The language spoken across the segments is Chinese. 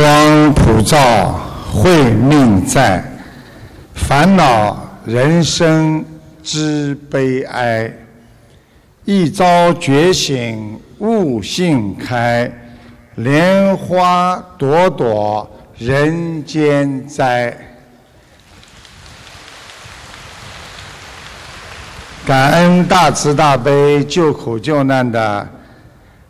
光普照，慧命在，烦恼人生之悲哀。一朝觉醒，悟性开，莲花朵朵人间栽。感恩大慈大悲救苦救难的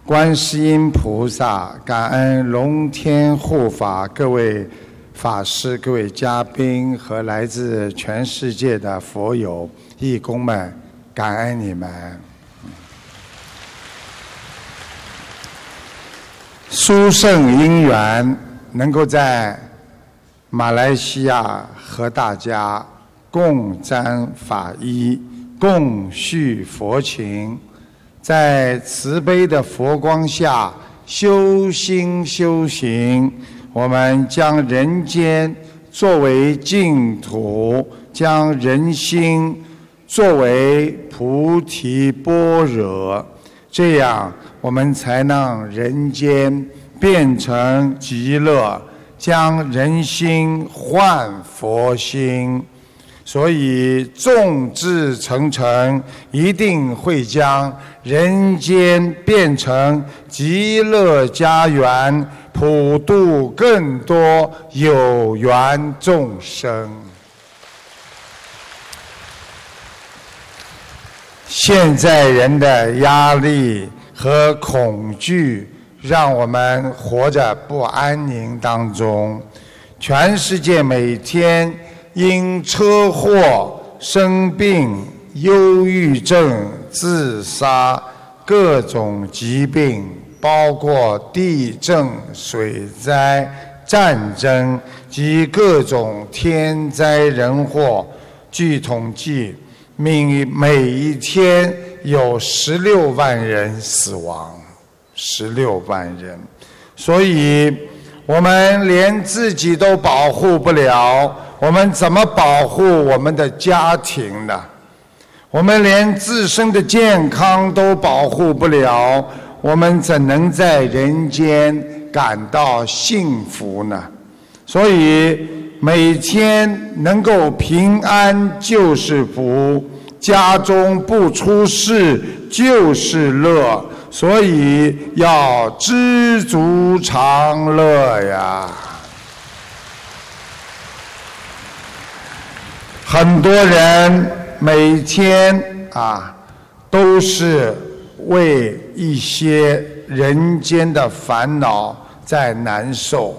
观世音菩萨，感恩龙天护法各位法师、各位嘉宾和来自全世界的佛友义工们，感恩你们。殊胜因缘，能够在马来西亚和大家共沾法衣。共续佛情，在慈悲的佛光下修心修行。我们将人间作为净土，将人心作为菩提般若，这样我们才能人间变成极乐，将人心换佛心。所以，众志成城，一定会将人间变成极乐家园，普度更多有缘众生。现在人的压力和恐惧，让我们活在不安宁当中。全世界每天。因车祸、生病、忧郁症、自杀、各种疾病，包括地震、水灾、战争及各种天灾人祸，据统计，每每一天有十六万人死亡，十六万人，所以我们连自己都保护不了。我们怎么保护我们的家庭呢？我们连自身的健康都保护不了，我们怎能在人间感到幸福呢？所以每天能够平安就是福，家中不出事就是乐，所以要知足常乐呀。很多人每天啊，都是为一些人间的烦恼在难受。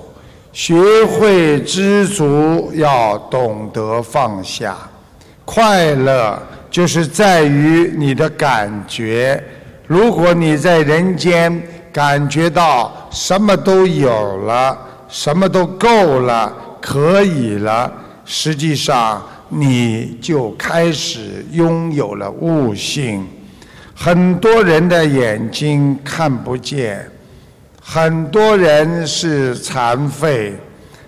学会知足，要懂得放下。快乐就是在于你的感觉。如果你在人间感觉到什么都有了，什么都够了，可以了，实际上。你就开始拥有了悟性。很多人的眼睛看不见，很多人是残废，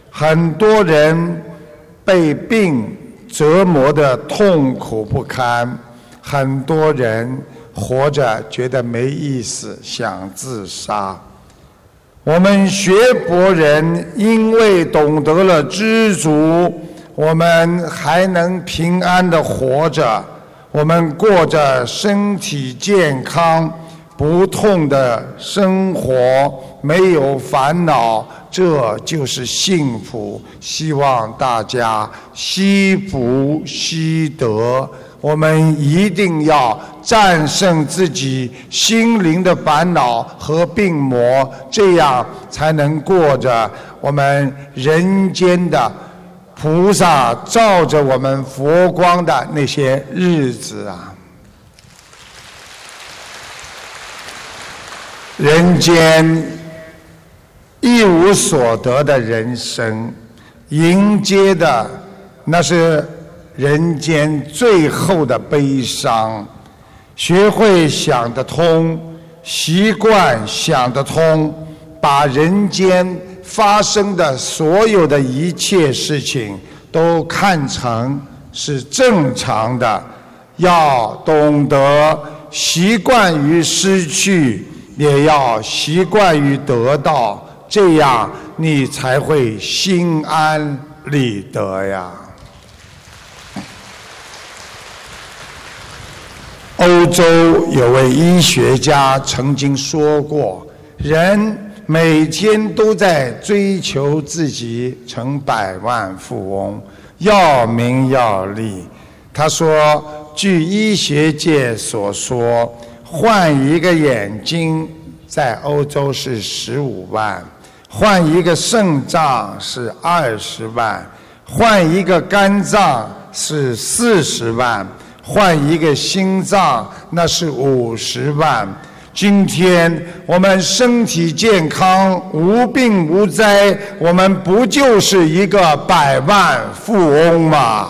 很多人被病折磨的痛苦不堪，很多人活着觉得没意思，想自杀。我们学佛人因为懂得了知足。我们还能平安的活着，我们过着身体健康、不痛的生活，没有烦恼，这就是幸福。希望大家惜福惜德，我们一定要战胜自己心灵的烦恼和病魔，这样才能过着我们人间的。菩萨照着我们佛光的那些日子啊，人间一无所得的人生，迎接的那是人间最后的悲伤。学会想得通，习惯想得通，把人间。发生的所有的一切事情，都看成是正常的。要懂得习惯于失去，也要习惯于得到，这样你才会心安理得呀。欧洲有位医学家曾经说过：“人每天都在追求自己成百万富翁，要名要利。”他说：“据医学界所说，换一个眼睛在欧洲是十五万，换一个肾脏是二十万，换一个肝脏是四十万。”换一个心脏，那是五十万。今天我们身体健康、无病无灾，我们不就是一个百万富翁吗？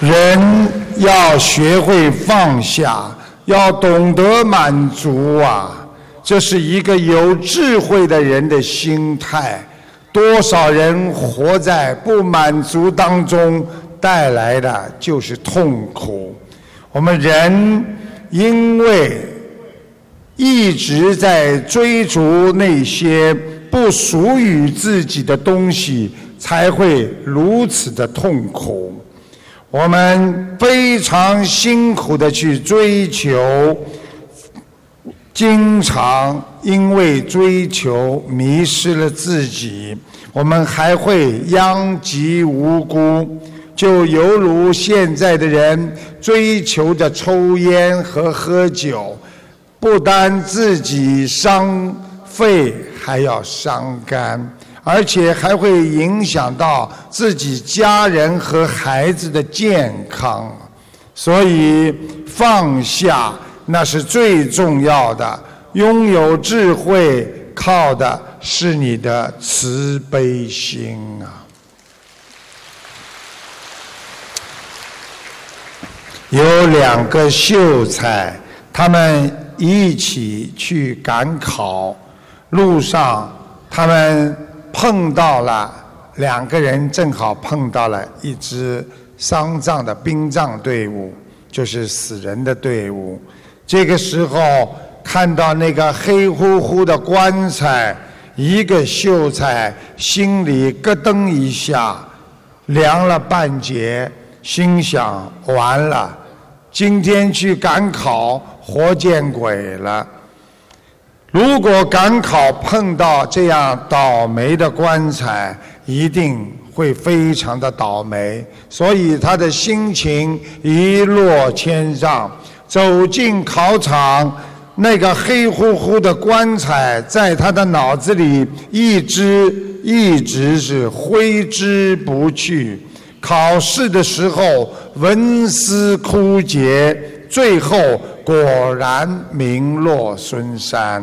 人要学会放下，要懂得满足啊！这是一个有智慧的人的心态。多少人活在不满足当中，带来的就是痛苦。我们人因为一直在追逐那些不属于自己的东西，才会如此的痛苦。我们非常辛苦的去追求，经常因为追求迷失了自己。我们还会殃及无辜，就犹如现在的人追求着抽烟和喝酒，不单自己伤肺，还要伤肝，而且还会影响到自己家人和孩子的健康。所以放下那是最重要的，拥有智慧靠的。是你的慈悲心啊！有两个秀才，他们一起去赶考，路上他们碰到了两个人，正好碰到了一支丧葬的殡葬队伍，就是死人的队伍。这个时候看到那个黑乎乎的棺材。一个秀才心里咯噔一下，凉了半截，心想：完了，今天去赶考，活见鬼了！如果赶考碰到这样倒霉的棺材，一定会非常的倒霉，所以他的心情一落千丈，走进考场。那个黑乎乎的棺材在他的脑子里一直一直是挥之不去。考试的时候文思枯竭，最后果然名落孙山。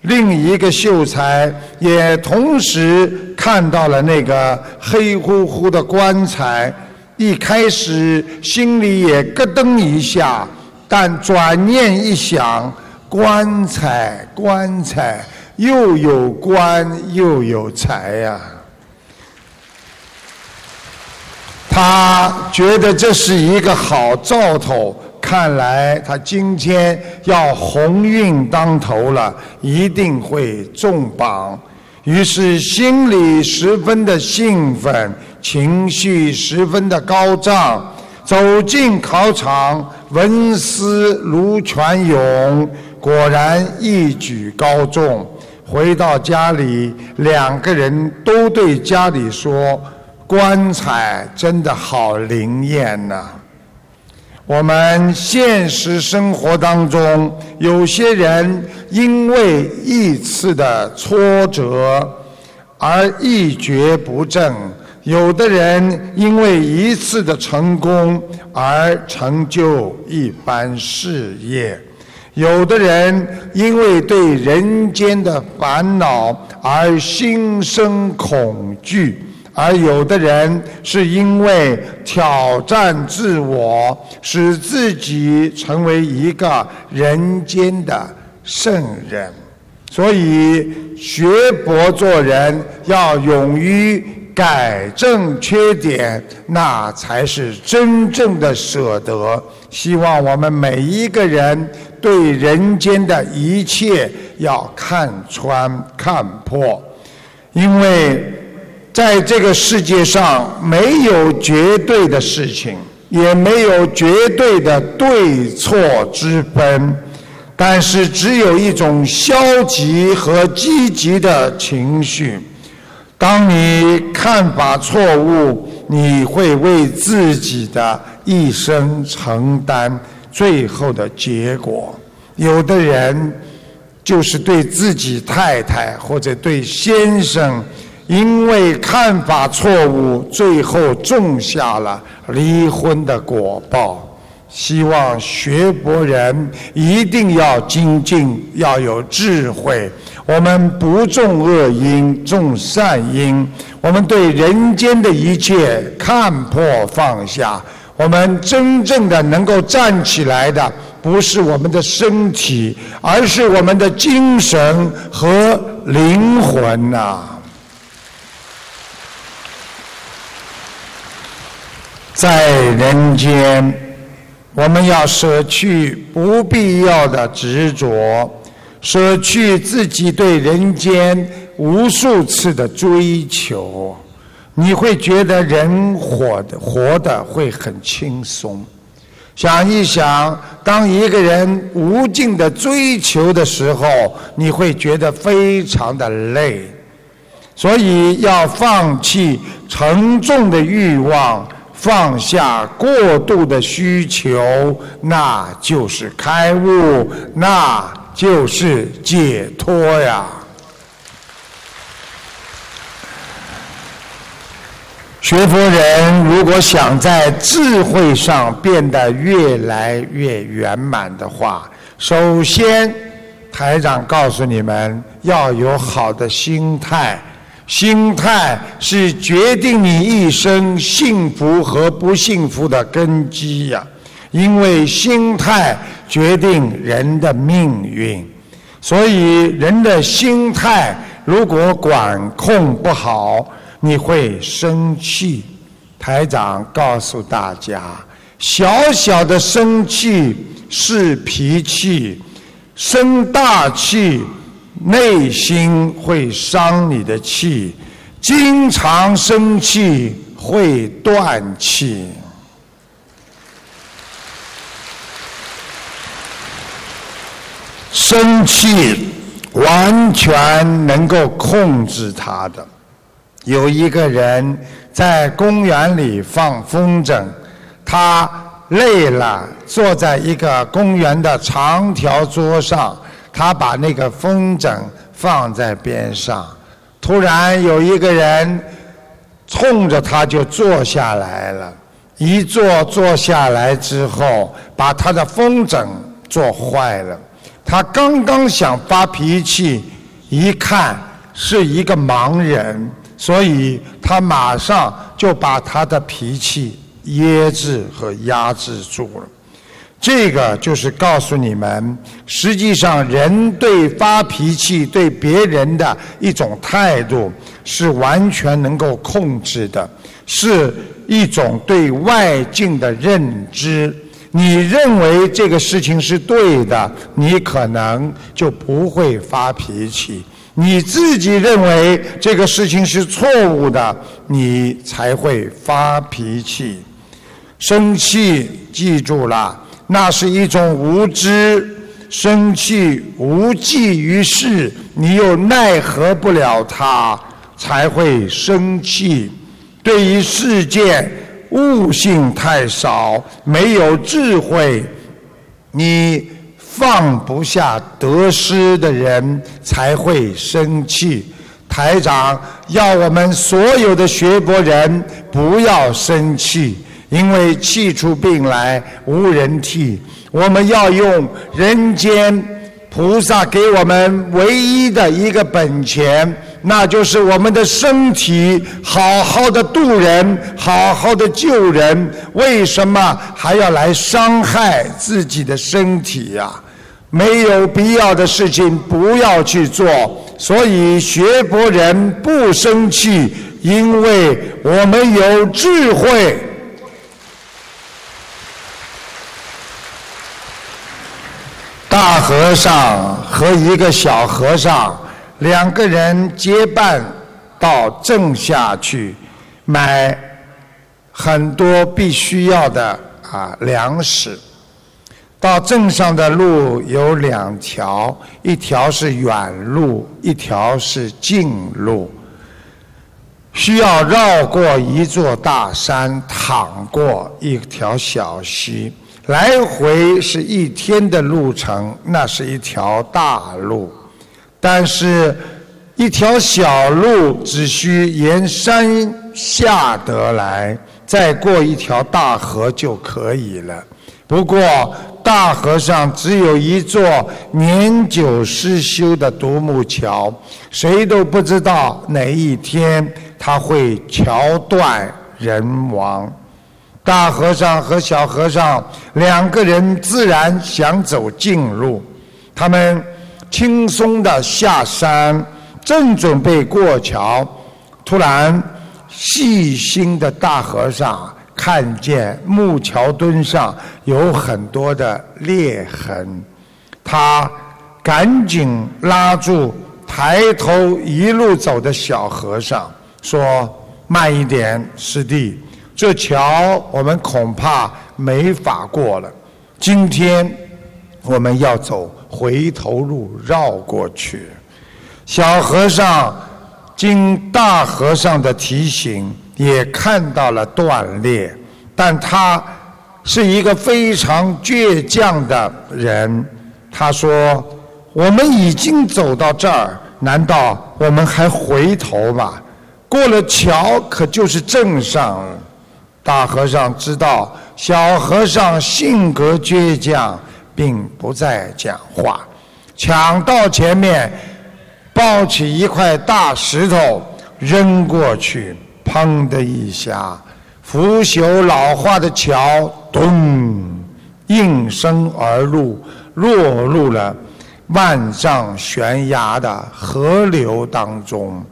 另一个秀才也同时看到了那个黑乎乎的棺材，一开始心里也咯噔一下。但转念一想，棺材棺材又有棺又有财呀，他觉得这是一个好兆头，看来他今天要鸿运当头了，一定会中榜。于是心里十分的兴奋，情绪十分的高涨。走进考场，文思如泉涌，果然一举高中。回到家里，两个人都对家里说：“棺材真的好灵验呐！”我们现实生活当中，有些人因为一次的挫折而一蹶不振。有的人因为一次的成功而成就一番事业，有的人因为对人间的烦恼而心生恐惧，而有的人是因为挑战自我，使自己成为一个人间的圣人。所以，学佛做人要勇于。改正缺点，那才是真正的舍得。希望我们每一个人对人间的一切要看穿、看破，因为在这个世界上没有绝对的事情，也没有绝对的对错之分，但是只有一种消极和积极的情绪。当你看法错误，你会为自己的一生承担最后的结果。有的人就是对自己太太或者对先生，因为看法错误，最后种下了离婚的果报。希望学佛人一定要精进，要有智慧。我们不种恶因，种善因。我们对人间的一切看破放下。我们真正的能够站起来的，不是我们的身体，而是我们的精神和灵魂呐。在人间，我们要舍去不必要的执着。舍去自己对人间无数次的追求，你会觉得人活的活的会很轻松。想一想，当一个人无尽的追求的时候，你会觉得非常的累。所以要放弃沉重的欲望，放下过度的需求，那就是开悟。那。就是解脱呀！学佛人如果想在智慧上变得越来越圆满的话，首先，台长告诉你们要有好的心态，心态是决定你一生幸福和不幸福的根基呀。因为心态决定人的命运，所以人的心态如果管控不好，你会生气。台长告诉大家，小小的生气是脾气，生大气，内心会伤你的气，经常生气会断气。生气完全能够控制他的。有一个人在公园里放风筝，他累了，坐在一个公园的长条桌上，他把那个风筝放在边上。突然有一个人冲着他就坐下来了，一坐坐下来之后，把他的风筝坐坏了。他刚刚想发脾气，一看是一个盲人，所以他马上就把他的脾气压制和压制住了。这个就是告诉你们，实际上人对发脾气对别人的一种态度是完全能够控制的，是一种对外境的认知。你认为这个事情是对的，你可能就不会发脾气；你自己认为这个事情是错误的，你才会发脾气。生气，记住了，那是一种无知。生气无济于事，你又奈何不了他，才会生气。对于世界。悟性太少，没有智慧，你放不下得失的人才会生气。台长要我们所有的学佛人不要生气，因为气出病来无人替。我们要用人间菩萨给我们唯一的一个本钱。那就是我们的身体，好好的度人，好好的救人，为什么还要来伤害自己的身体呀？没有必要的事情不要去做。所以学佛人不生气，因为我们有智慧。大和尚和一个小和尚两个人结伴到镇下去买很多必须要的啊粮食。到镇上的路有两条，一条是远路，一条是近路。需要绕过一座大山，淌过一条小溪，来回是一天的路程，那是一条大路。但是，一条小路只需沿山下得来，再过一条大河就可以了。不过，大河上只有一座年久失修的独木桥，谁都不知道哪一天他会桥断人亡。大和尚和小和尚两个人自然想走近路，他们轻松的下山，正准备过桥，突然细心的大和尚。看见木桥墩上有很多的裂痕，他赶紧拉住抬头一路走的小和尚，说：“慢一点，师弟，这桥我们恐怕没法过了。今天我们要走回头路，绕过去。”小和尚经大和尚的提醒。也看到了断裂，但他是一个非常倔强的人。他说：“我们已经走到这儿，难道我们还回头吗？过了桥，可就是镇上了。”大和尚知道小和尚性格倔强，并不再讲话，抢到前面，抱起一块大石头扔过去。砰的一下，腐朽老化的桥咚应声而落，落入了万丈悬崖的河流当中。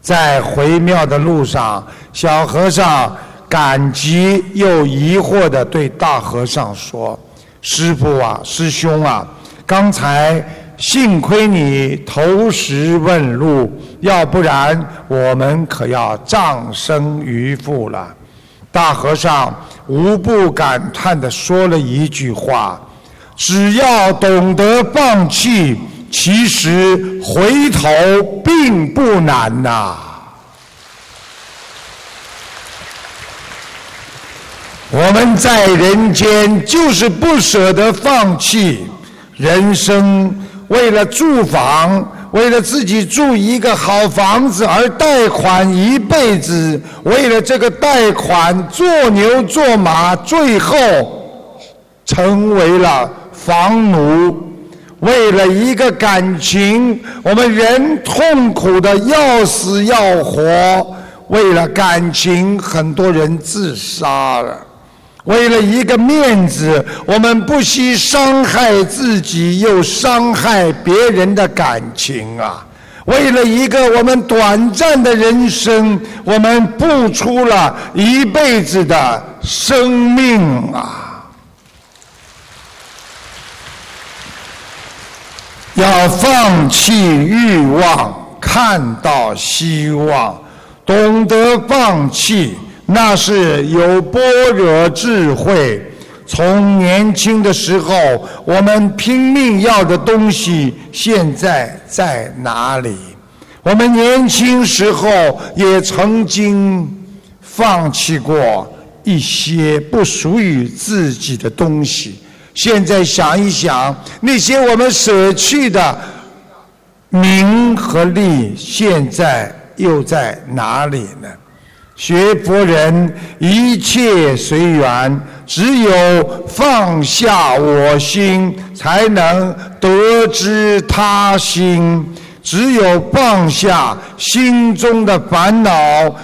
在回庙的路上，小和尚感激又疑惑地对大和尚说：“师傅啊，师兄啊，刚才……”幸亏你投石问路，要不然我们可要葬身鱼腹了。大和尚无不感叹地说了一句话：“只要懂得放弃，其实回头并不难呐。”我们在人间就是不舍得放弃人生。为了住房，为了自己住一个好房子而贷款一辈子，为了这个贷款做牛做马，最后成为了房奴。为了一个感情，我们人痛苦的要死要活。为了感情，很多人自杀了。为了一个面子，我们不惜伤害自己，又伤害别人的感情啊！为了一个我们短暂的人生，我们付出了一辈子的生命啊！要放弃欲望，看到希望，懂得放弃。那是有般若智慧。从年轻的时候，我们拼命要的东西，现在在哪里？我们年轻时候也曾经放弃过一些不属于自己的东西。现在想一想，那些我们舍去的名和利，现在又在哪里呢？学佛人一切随缘，只有放下我心，才能得知他心；只有放下心中的烦恼，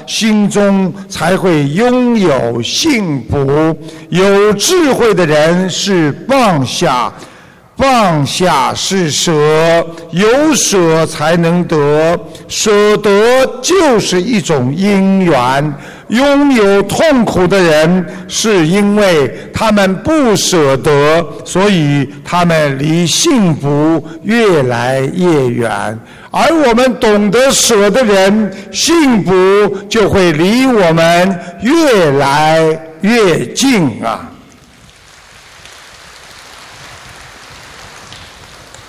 心中才会拥有幸福。有智慧的人是放下。放下是舍，有舍才能得，舍得就是一种因缘，拥有痛苦的人，是因为他们不舍得，所以他们离幸福越来越远。而我们懂得舍的人，幸福就会离我们越来越近啊！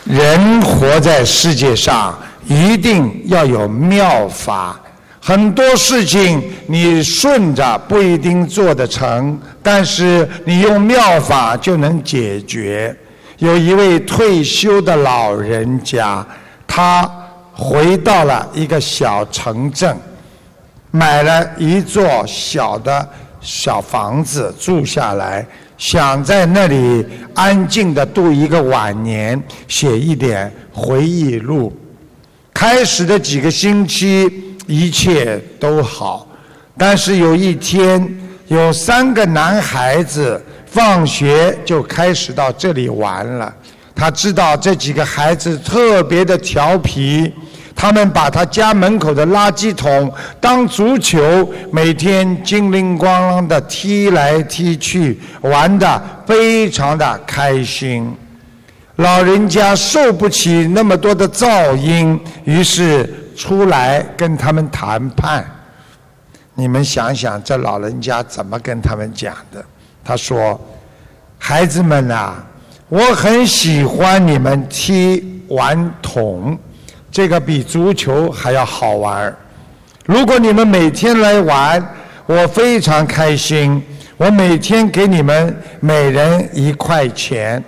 人活在世界上，一定要有妙法。很多事情你顺着不一定做得成，但是你用妙法就能解决。有一位退休的老人家，他回到了一个小城镇，买了一座小的小房子住下来，想在那里安静的度一个晚年，写一点回忆录。开始的几个星期。一切都好，但是有一天，有三个男孩子放学就开始到这里玩了。他知道这几个孩子特别的调皮，他们把他家门口的垃圾桶当足球，每天精灵咣啷的踢来踢去，玩的非常的开心。老人家受不起那么多的噪音，于是。出来跟他们谈判，你们想想，这老人家怎么跟他们讲的？他说：“孩子们呐，我很喜欢你们踢玩桶，这个比足球还要好玩。如果你们每天来玩，我非常开心。我每天给你们每人一块钱。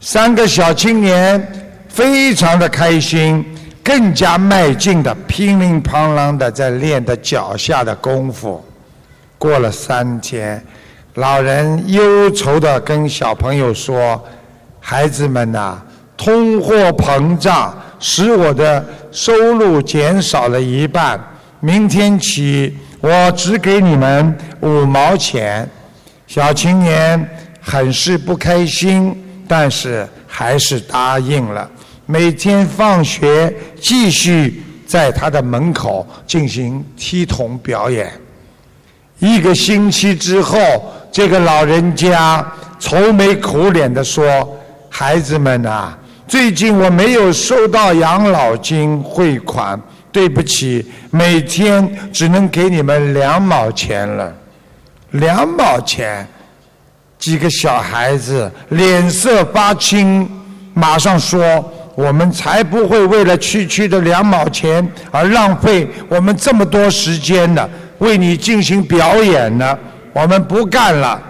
三个小青年非常的开心。”更加迈进的，乒铃乓啷的在练的脚下的功夫。过了三天，老人忧愁的跟小朋友说：“孩子们呐，通货膨胀使我的收入减少了一半。明天起，我只给你们五毛钱。”小青年很是不开心，但是还是答应了。每天放学继续在他的门口进行踢桶表演。一个星期之后，这个老人家愁眉苦脸地说：“孩子们呐，最近我没有收到养老金汇款，对不起，每天只能给你们两毛钱了。两毛钱，几个小孩子脸色发青，马上说。”我们才不会为了区区的两毛钱而浪费我们这么多时间呢，为你进行表演呢。我们不干了。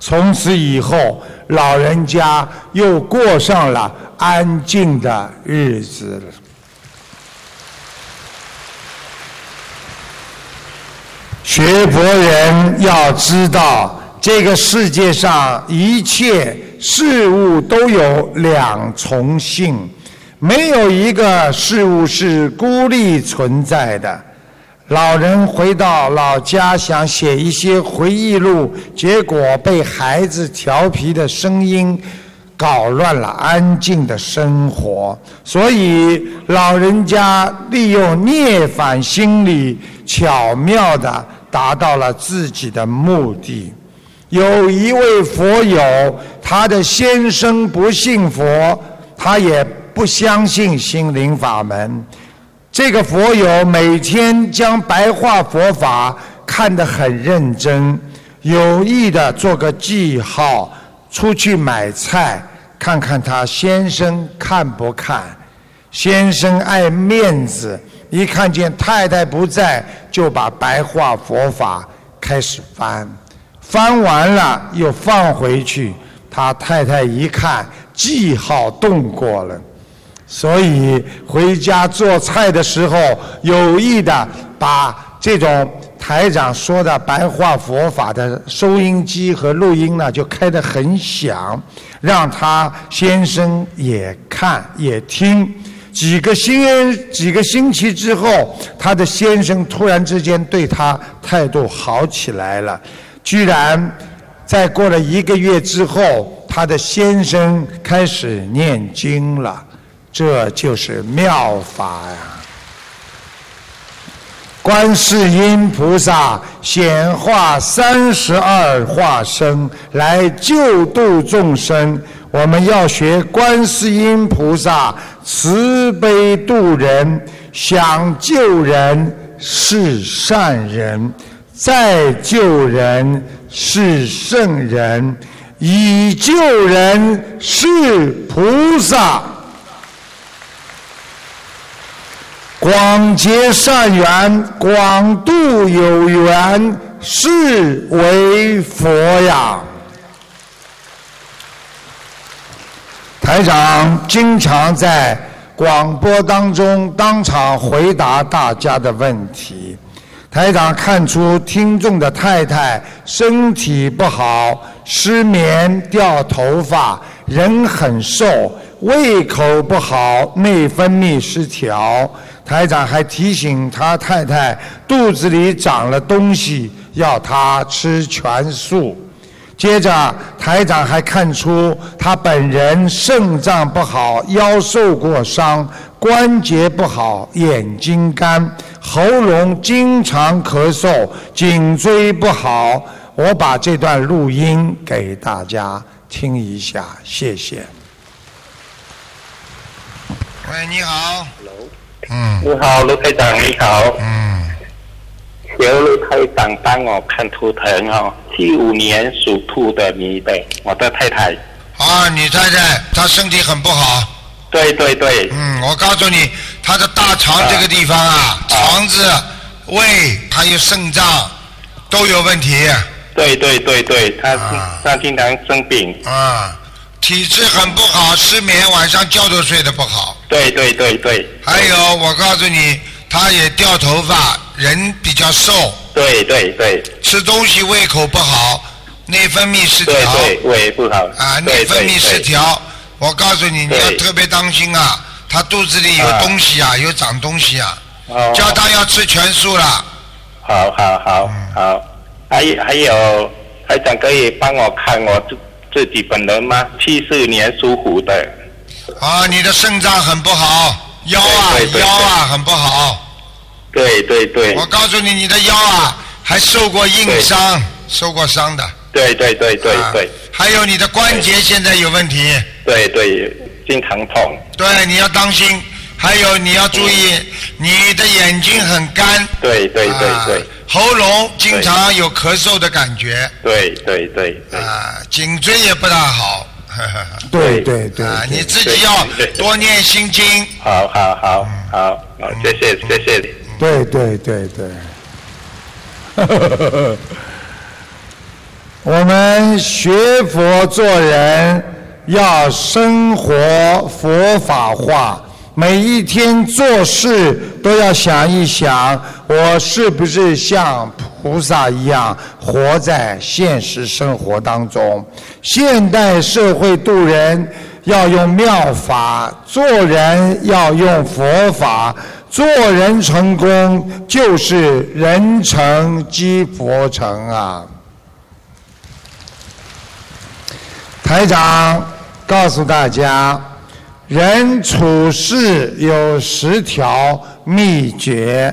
从此以后，老人家又过上了安静的日子。学佛人要知道，这个世界上一切事物都有两重性。没有一个事物是孤立存在的。老人回到老家，想写一些回忆录，结果被孩子调皮的声音搞乱了安静的生活。所以，老人家利用逆反心理，巧妙地达到了自己的目的。有一位佛友，他的先生不信佛，他也。不相信心灵法门，这个佛友每天将白话佛法看得很认真，有意的做个记号，出去买菜看看他先生看不看。先生爱面子，一看见太太不在，就把白话佛法开始翻，翻完了又放回去。他太太一看记号动过了。所以回家做菜的时候，有意的把这种台长说的白话佛法的收音机和录音呢，就开得很响，让他先生也看也听。几个星几个星期之后，他的先生突然之间对他态度好起来了，居然在过了一个月之后，他的先生开始念经了。这就是妙法呀！观世音菩萨显化三十二化身来救度众生。我们要学观世音菩萨慈悲度人，想救人是善人，再救人是圣人，以救人是菩萨。广结善缘，广度有缘，是为佛呀。台长经常在广播当中当场回答大家的问题。台长看出听众的太太身体不好，失眠、掉头发，人很瘦，胃口不好，内分泌失调。台长还提醒他太太肚子里长了东西，要他吃全素。接着，台长还看出他本人肾脏不好，腰受过伤，关节不好，眼睛干，喉咙经常咳嗽，颈椎不好。我把这段录音给大家听一下，谢谢。喂，你好。嗯，你好，卢台长，你好。嗯，求卢台长帮我看图腾哦。七五年属兔的女的，我的太太。啊，你太太她身体很不好。对对对。嗯，我告诉你，她的大肠这个地方啊，肠子、胃还有肾脏都有问题。对对对对，她她经常生病。啊。体质很不好，失眠，晚上觉都睡得不好。对对对对。还有，我告诉你，他也掉头发，人比较瘦。对对对。吃东西胃口不好，内分泌失调。对对，胃不好。啊，内分泌失调。我告诉你，你要特别当心啊！他肚子里有东西啊，有长东西啊。哦。叫他要吃全素了。好好好好。还还有，还想可以帮我看我自己本人吗？七四年属虎的。啊，你的肾脏很不好，腰啊腰啊很不好。对对对。我告诉你，你的腰啊还受过硬伤，受过伤的。对对对对对。还有你的关节现在有问题。对对，经常痛。对，你要当心。还有你要注意，你的眼睛很干。对对对对。喉咙经常有咳嗽的感觉。对对对。啊，颈椎也不大好。对对对。啊，你自己要多念心经。好好好好好，谢谢谢谢。对对对对。我们学佛做人要生活佛法化。每一天做事都要想一想，我是不是像菩萨一样活在现实生活当中？现代社会度人要用妙法，做人要用佛法，做人成功就是人成即佛成啊！台长告诉大家。人处事有十条秘诀，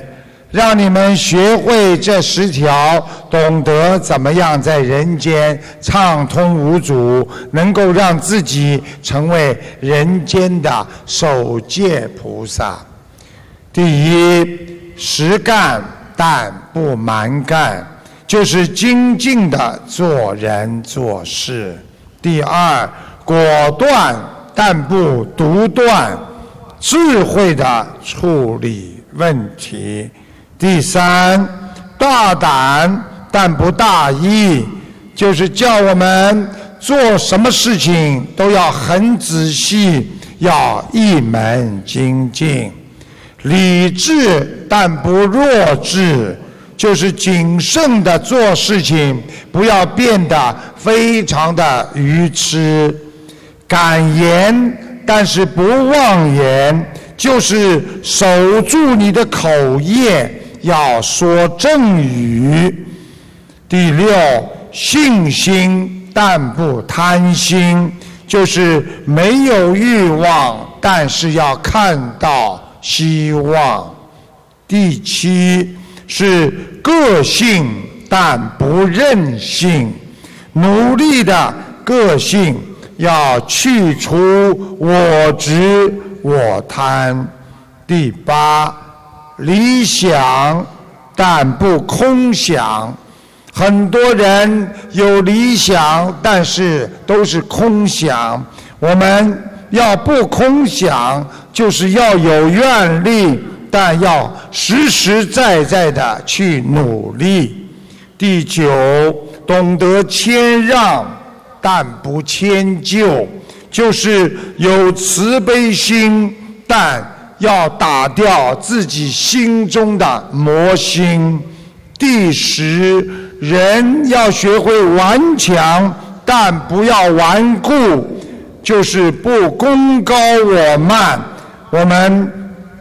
让你们学会这十条，懂得怎么样在人间畅通无阻，能够让自己成为人间的守戒菩萨。第一，实干但不蛮干，就是精进的做人做事。第二，果断。但不独断，智慧的处理问题。第三，大胆但不大意，就是叫我们做什么事情都要很仔细，要一门精进。理智但不弱智，就是谨慎的做事情，不要变得非常的愚痴。敢言，但是不妄言，就是守住你的口业，要说正语。第六，信心但不贪心，就是没有欲望，但是要看到希望。第七，是个性但不任性，努力的个性要去除我执我贪。第八，理想但不空想。很多人有理想，但是都是空想。我们要不空想，就是要有愿力，但要实实在在的去努力。第九，懂得谦让，但不迁就，就是有慈悲心，但要打掉自己心中的魔心。第十。人要学会顽强，但不要顽固，就是不功高我慢。我们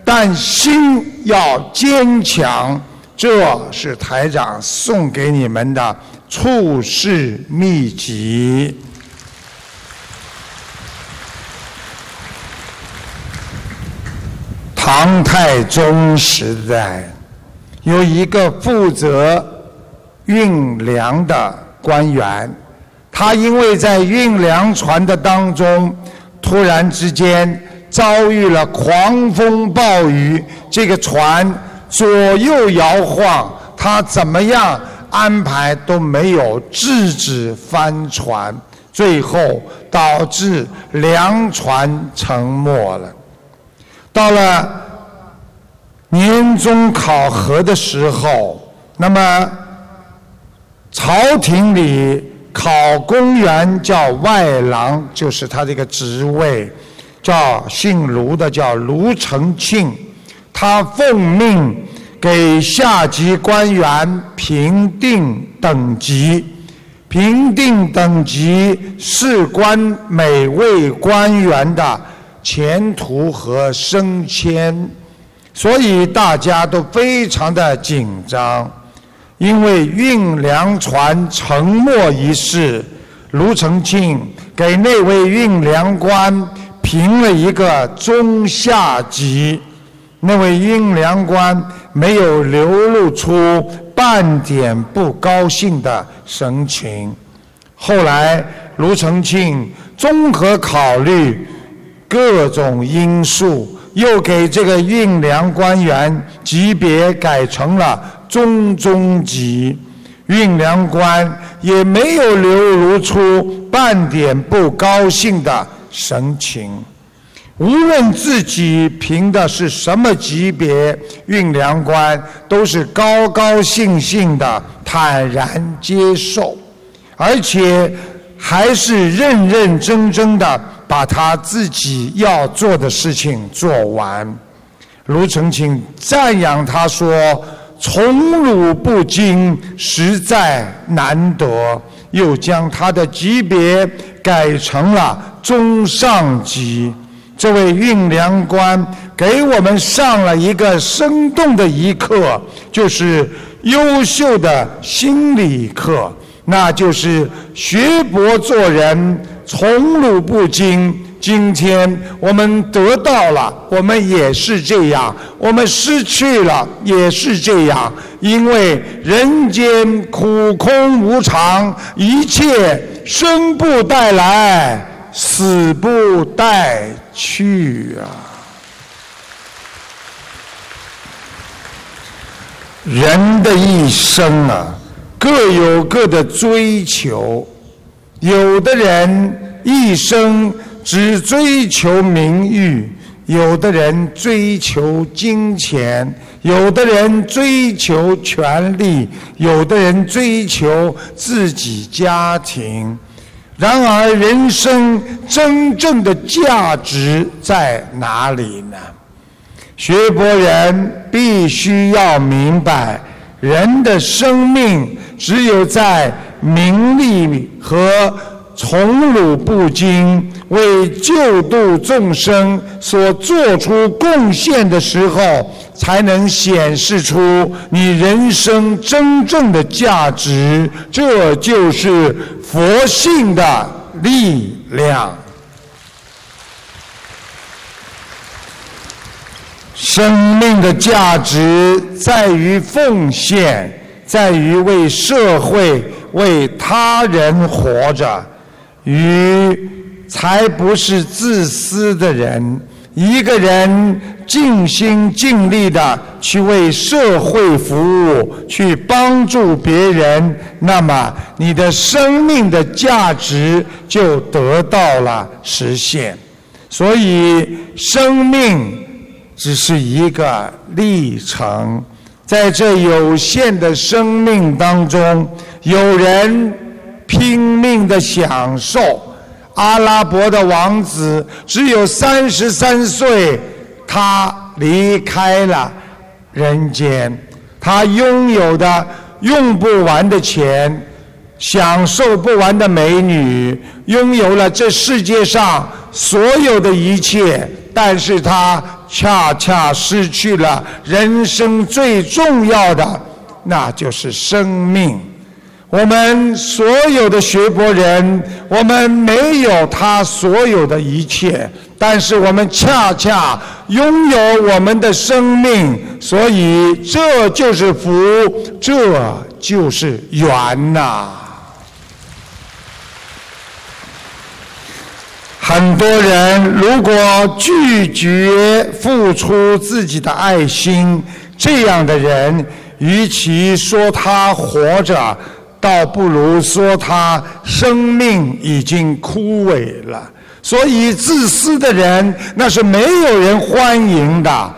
但心要坚强，这是台长送给你们的处世秘籍。唐太宗时代，有一个负责。运粮的官员，他因为在运粮船的当中，突然之间遭遇了狂风暴雨，这个船左右摇晃，他怎么样安排都没有制止翻船，最后导致粮船沉没了。到了年终考核的时候，那么。朝廷里考公员叫外郎，就是他这个职位，叫姓卢的叫卢承庆，他奉命给下级官员评定等级，评定等级事关每位官员的前途和升迁，所以大家都非常的紧张。因为运粮船沉没一事，卢承庆给那位运粮官评了一个中下级。那位运粮官没有流露出半点不高兴的神情。后来，卢承庆综合考虑各种因素，又给这个运粮官员级别改成了。中中级运粮官也没有流露出半点不高兴的神情。无论自己评的是什么级别，运粮官都是高高兴兴的坦然接受，而且还是认认真真的把他自己要做的事情做完。卢澄清赞扬他说。宠辱不惊，实在难得。又将他的级别改成了中上级。这位运粮官给我们上了一个生动的一课，就是优秀的心理课，那就是学博做人，宠辱不惊。今天我们得到了，我们也是这样；我们失去了，也是这样。因为人间苦空无常，一切生不带来，死不带去啊！人的一生啊，各有各的追求，有的人一生。只追求名誉，有的人追求金钱，有的人追求权力，有的人追求自己家庭。然而，人生真正的价值在哪里呢？学博人必须要明白，人的生命只有在名利和。宠辱不惊，为救度众生所做出贡献的时候，才能显示出你人生真正的价值。这就是佛性的力量。生命的价值在于奉献，在于为社会、为他人活着，鱼才不是自私的人。一个人尽心尽力的去为社会服务，去帮助别人，那么你的生命的价值就得到了实现。所以，生命只是一个历程，在这有限的生命当中，有人拼命的享受。阿拉伯的王子只有三十三岁，他离开了人间，他拥有的用不完的钱，享受不完的美女，拥有了这世界上所有的一切，但是他恰恰失去了人生最重要的，那就是生命。我们所有的学佛人，我们没有他所有的一切，但是我们恰恰拥有我们的生命，所以这就是福，这就是缘呐。很多人如果拒绝付出自己的爱心，这样的人，与其说他活着。倒不如说他生命已经枯萎了，所以自私的人那是没有人欢迎的，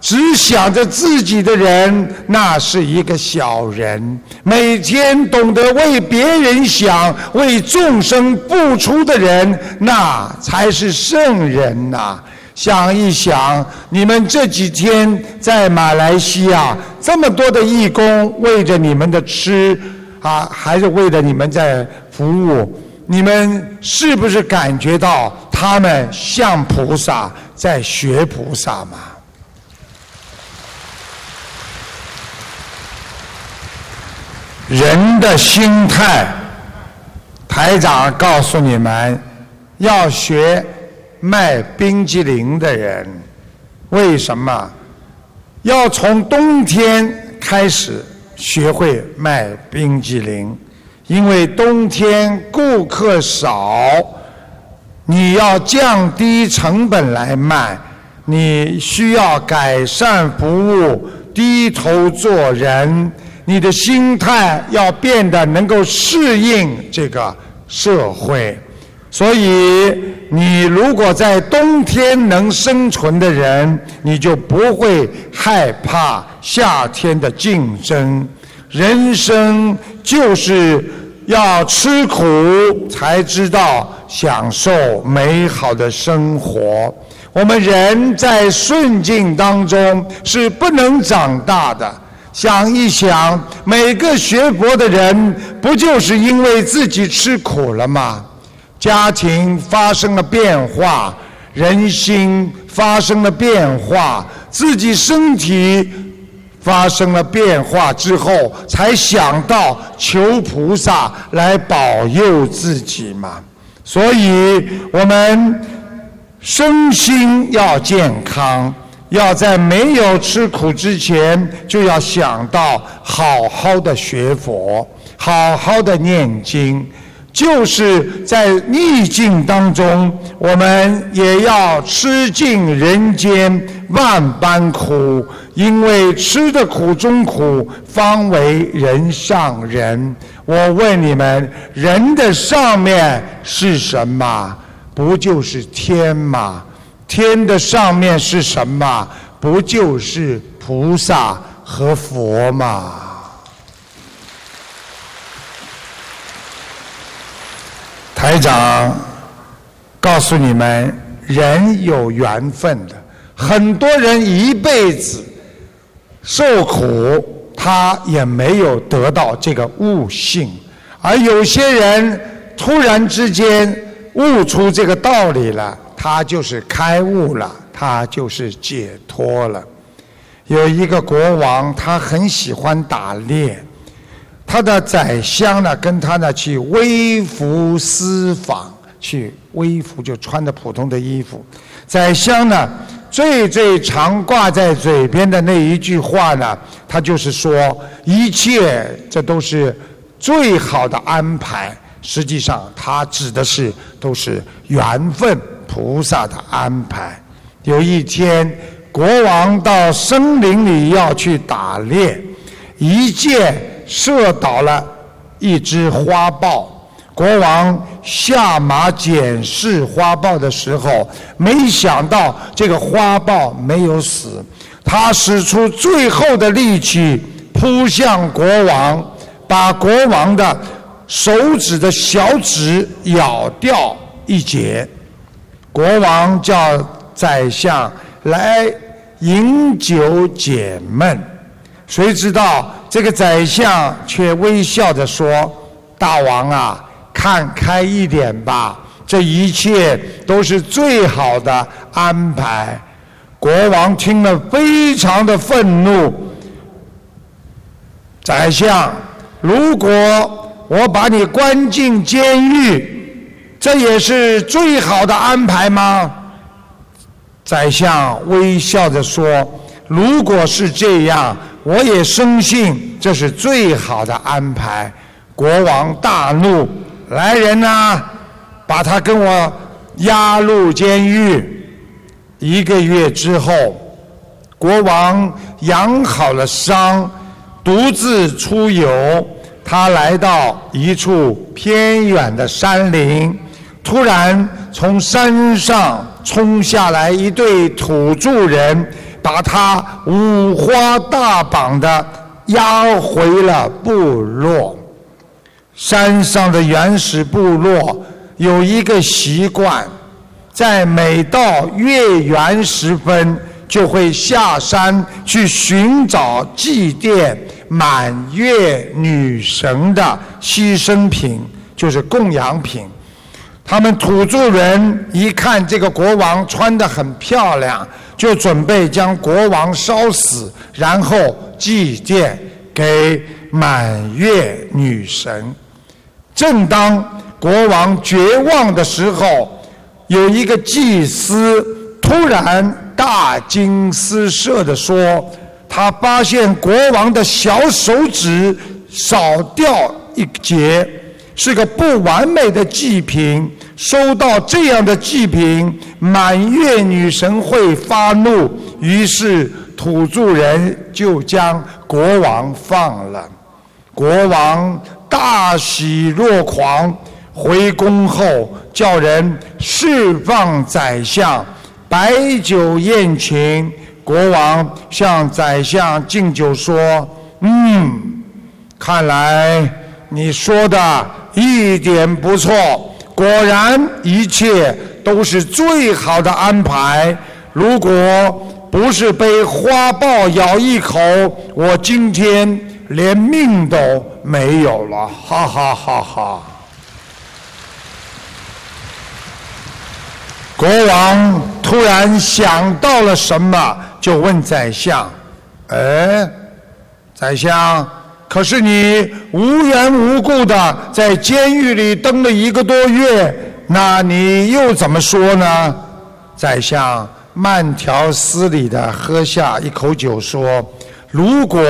只想着自己的人那是一个小人。每天懂得为别人想、为众生付出的人，那才是圣人呐！想一想，你们这几天在马来西亚，这么多的义工为着你们的吃。啊，还是为了你们在服务，你们是不是感觉到他们像菩萨在学菩萨嘛？人的心态，台长告诉你们，要学卖冰激凌的人，为什么？要从冬天开始。学会卖冰激凌，因为冬天顾客少，你要降低成本来卖，你需要改善服务，低头做人，你的心态要变得能够适应这个社会。所以，你如果在冬天能生存的人，你就不会害怕夏天的竞争。人生就是要吃苦，才知道享受美好的生活。我们人在顺境当中是不能长大的。想一想，每个学佛的人，不就是因为自己吃苦了吗？家庭发生了变化，人心发生了变化，自己身体发生了变化之后，才想到求菩萨来保佑自己嘛。所以，我们身心要健康，要在没有吃苦之前，就要想到好好的学佛，好好的念经。就是在逆境当中，我们也要吃尽人间万般苦，因为吃的苦中苦，方为人上人。我问你们，人的上面是什么？不就是天吗？天的上面是什么？不就是菩萨和佛吗？台长告诉你们，人有缘分的，很多人一辈子受苦，他也没有得到这个悟性；而有些人突然之间悟出这个道理了，他就是开悟了，他就是解脱了。有一个国王，他很喜欢打猎。他的宰相呢，跟他呢去微服私访，去微服就穿的普通的衣服。宰相呢最最常挂在嘴边的那一句话呢，他就是说一切这都是最好的安排。实际上，他指的是都是缘分菩萨的安排。有一天，国王到森林里要去打猎，一见射倒了一只花豹。国王下马检视花豹的时候，没想到这个花豹没有死，他使出最后的力气扑向国王，把国王的手指的小指咬掉一截。国王叫宰相来饮酒解闷，谁知道这个宰相却微笑着说：“大王啊！”看开一点吧，这一切都是最好的安排。国王听了非常的愤怒。宰相，如果我把你关进监狱，这也是最好的安排吗？宰相微笑着说：“如果是这样，我也深信这是最好的安排。”国王大怒。来人呐，把他跟我押入监狱。一个月之后，国王养好了伤，独自出游。他来到一处偏远的山林，突然从山上冲下来一对土著人，把他五花大绑的押回了部落。山上的原始部落有一个习惯，在每到月圆时分，就会下山去寻找祭奠满月女神的牺牲品，就是供养品。他们土著人一看这个国王穿得很漂亮，就准备将国王烧死，然后祭奠给满月女神。正当国王绝望的时候，有一个祭司突然大惊失色地说：“他发现国王的小手指少掉一节，是个不完美的祭品。收到这样的祭品，满月女神会发怒。于是土著人就将国王放了。国王。”大喜若狂，回宫后叫人释放宰相，摆酒宴请。国王向宰相敬酒说：“嗯，看来你说的一点不错，果然一切都是最好的安排。如果不是被花豹咬一口，我今天……”连命都没有了，哈哈哈哈！国王突然想到了什么，就问宰相：“哎，宰相，可是你无缘无故的在监狱里蹲了一个多月，那你又怎么说呢？”宰相慢条斯理的喝下一口酒，说。如果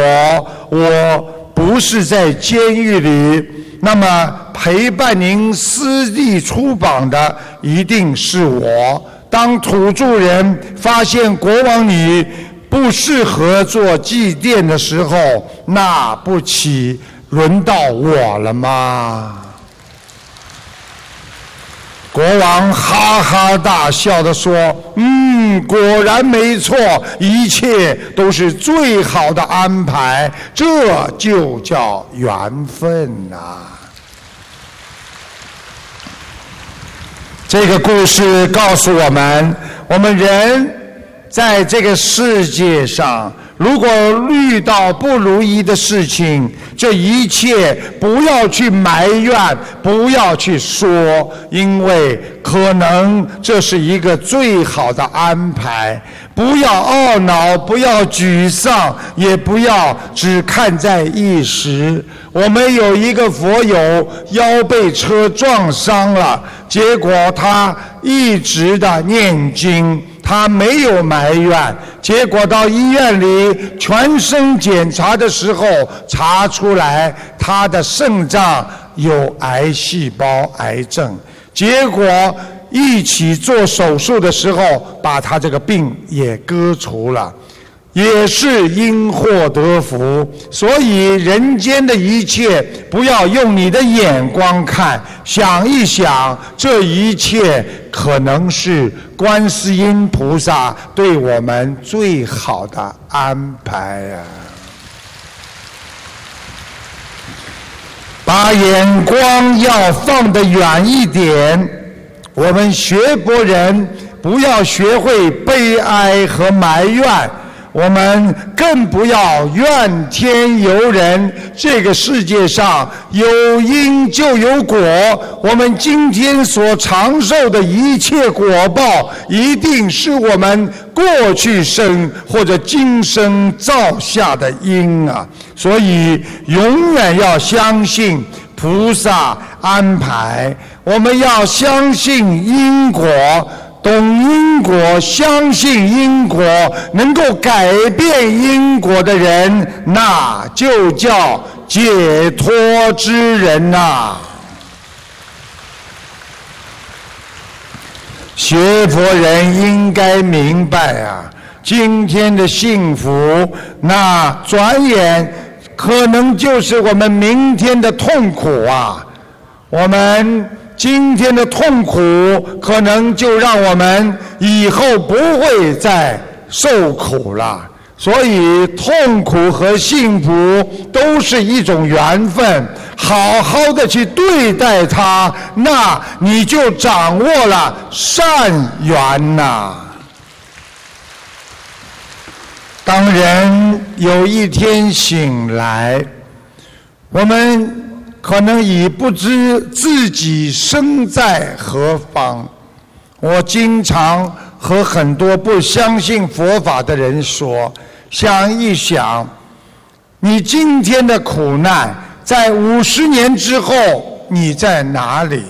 我不是在监狱里，那么陪伴您私地出榜的一定是我。当土著人发现国王你不适合做祭奠的时候，那不起轮到我了吗？国王哈哈大笑的说：“嗯，果然没错，一切都是最好的安排，这就叫缘分呐。”这个故事告诉我们，我们人在这个世界上。如果遇到不如意的事情，这一切不要去埋怨，不要去说，因为可能这是一个最好的安排。不要懊恼，不要沮丧，也不要只看在一时。我们有一个佛友腰被车撞伤了，结果他一直的念经。他没有埋怨。结果到医院里全身检查的时候，查出来他的肾脏有癌细胞癌症。结果一起做手术的时候，把他这个病也割除了。也是因祸得福，所以人间的一切不要用你的眼光看，想一想，这一切可能是观世音菩萨对我们最好的安排呀。把眼光要放得远一点，我们学佛人不要学会悲哀和埋怨。我们更不要怨天尤人。这个世界上有因就有果，我们今天所长寿的一切果报，一定是我们过去生或者今生造下的因啊！所以永远要相信菩萨安排，我们要相信因果。懂因果、相信因果、能够改变因果的人，那就叫解脱之人呐。学佛人应该明白啊，今天的幸福，那转眼可能就是我们明天的痛苦啊。我们。今天的痛苦，可能就让我们以后不会再受苦了。所以，痛苦和幸福都是一种缘分，好好的去对待它，那你就掌握了善缘呐。当人有一天醒来，我们。可能已不知自己身在何方。我经常和很多不相信佛法的人说：想一想，你今天的苦难，在五十年之后你在哪里？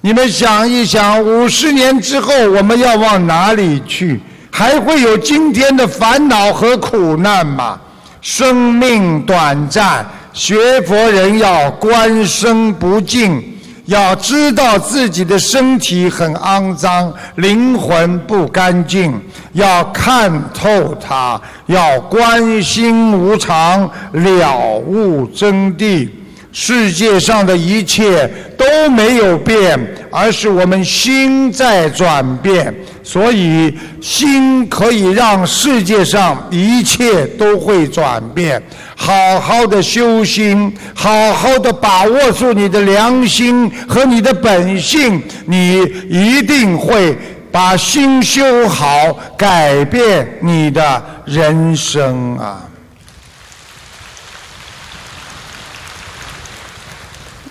你们想一想，五十年之后我们要往哪里去？还会有今天的烦恼和苦难吗？生命短暂。学佛人要观身不净，要知道自己的身体很肮脏，灵魂不干净，要看透它，要观心无常，了悟真谛。世界上的一切都没有变，而是我们心在转变。所以，心可以让世界上一切都会转变。好好的修心，好好的把握住你的良心和你的本性，你一定会把心修好，改变你的人生啊！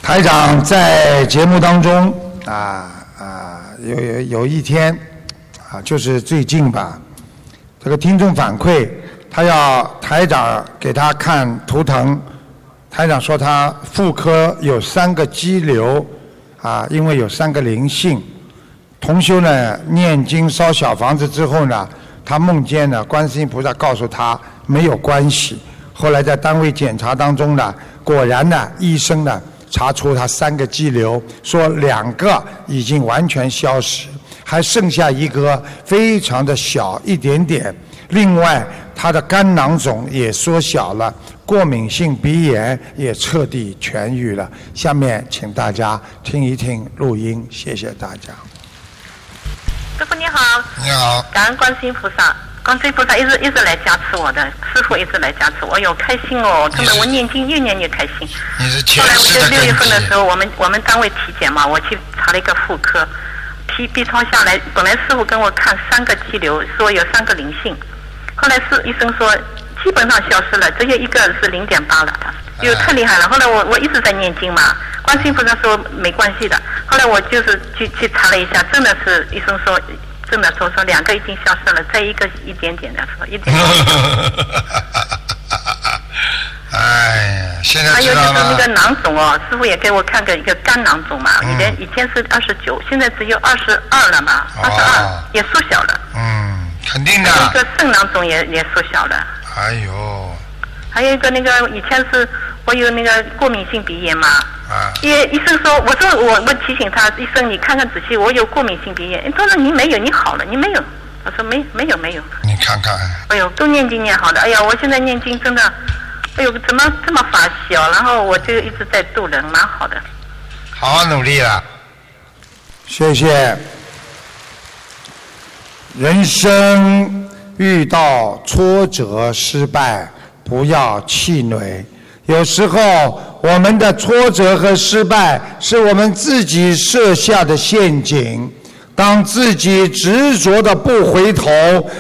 台长在节目当中啊啊，有有有一天啊，就是最近吧，这个听众反馈，他要台长给他看图腾，台长说他妇科有三个肌瘤啊，因为有三个灵性。同修呢念经烧小房子之后呢，他梦见呢观世音菩萨告诉他没有关系。后来在单位检查当中呢，果然呢医生呢。查出他三个肌瘤，说两个已经完全消失，还剩下一个非常的小一点点。另外，他的肝囊肿也缩小了，过敏性鼻炎也彻底痊愈了。下面请大家听一听录音，谢谢大家。师傅你好，你好，感恩观世音菩萨。观世音菩萨一直一直来加持我的，师傅一直来加持我，哟，开心哦！真的，我念经越念越开心。后来我就六月份的时候，我们我们单位体检嘛，我去查了一个妇科，P B 超下来，本来师傅跟我看三个肌瘤，说有三个灵性，后来是医生说基本上消失了，只有一个是零点八了，他又太厉害了。后来我我一直在念经嘛，观世音菩萨说没关系的。后来我就是去去查了一下，真的是医生说。真的说说两个已经消失了，再一个一点点的说一点。哎呀，现在还有就是那个囊肿哦，师傅也给我看个一个肝囊肿嘛，以前以前是二十九，现在只有二十二了嘛，二十二也缩小了。嗯，肯定的。一个肾囊肿也也缩小了。哎呦。还有一个那个以前是我有那个过敏性鼻炎嘛，啊医医生说，我说我我提醒他，医生你看看仔细，我有过敏性鼻炎，他说你没有，你好了，你没有，我说没没有没有。你看看。哎呦，都念经念好的，哎呀，我现在念经真的，哎呦，怎么这么发小？然后我就一直在度人，蛮好的。好好努力了，谢谢。人生遇到挫折失败。不要气馁，有时候我们的挫折和失败是我们自己设下的陷阱。当自己执着的不回头，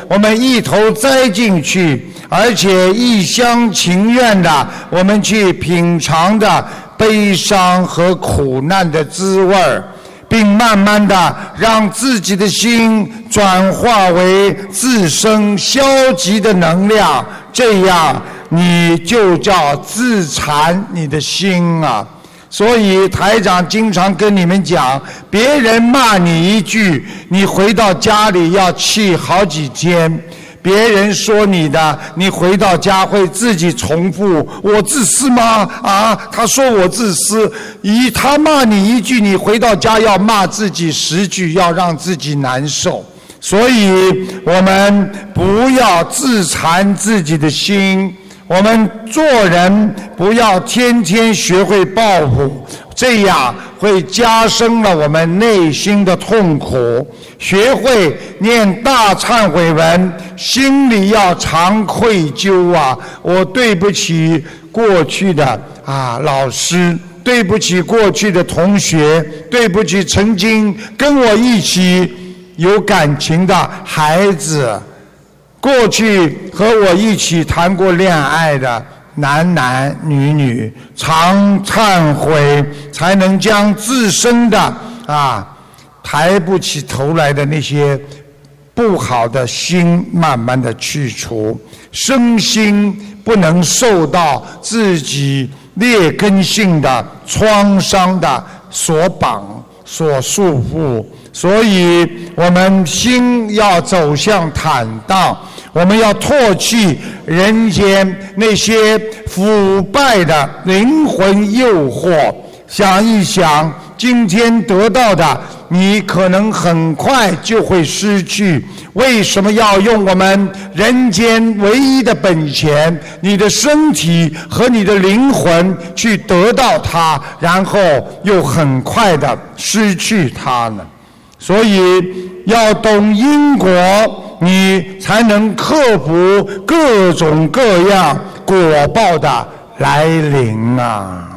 我们一头栽进去，而且一厢情愿的我们去品尝的悲伤和苦难的滋味儿，并慢慢的让自己的心转化为自身消极的能量，这样。你就叫自残你的心啊！所以台长经常跟你们讲，别人骂你一句，你回到家里要气好几天；别人说你的，你回到家会自己重复：“我自私吗？”啊，他说我自私。一他骂你一句，你回到家要骂自己十句，要让自己难受。所以我们不要自残自己的心。我们做人不要天天学会报复，这样会加深了我们内心的痛苦。学会念大忏悔文，心里要常愧疚啊！我对不起过去的啊老师，对不起过去的同学，对不起曾经跟我一起有感情的孩子。过去和我一起谈过恋爱的男男女女，常忏悔，才能将自身的啊抬不起头来的那些不好的心慢慢的去除，身心不能受到自己劣根性的创伤的所绑、所束缚。所以，我们心要走向坦荡，我们要唾弃人间那些腐败的灵魂诱惑。想一想，今天得到的，你可能很快就会失去。为什么要用我们人间唯一的本钱——你的身体和你的灵魂去得到它，然后又很快的失去它呢？所以要懂因果，你才能克服各种各样果报的来临啊！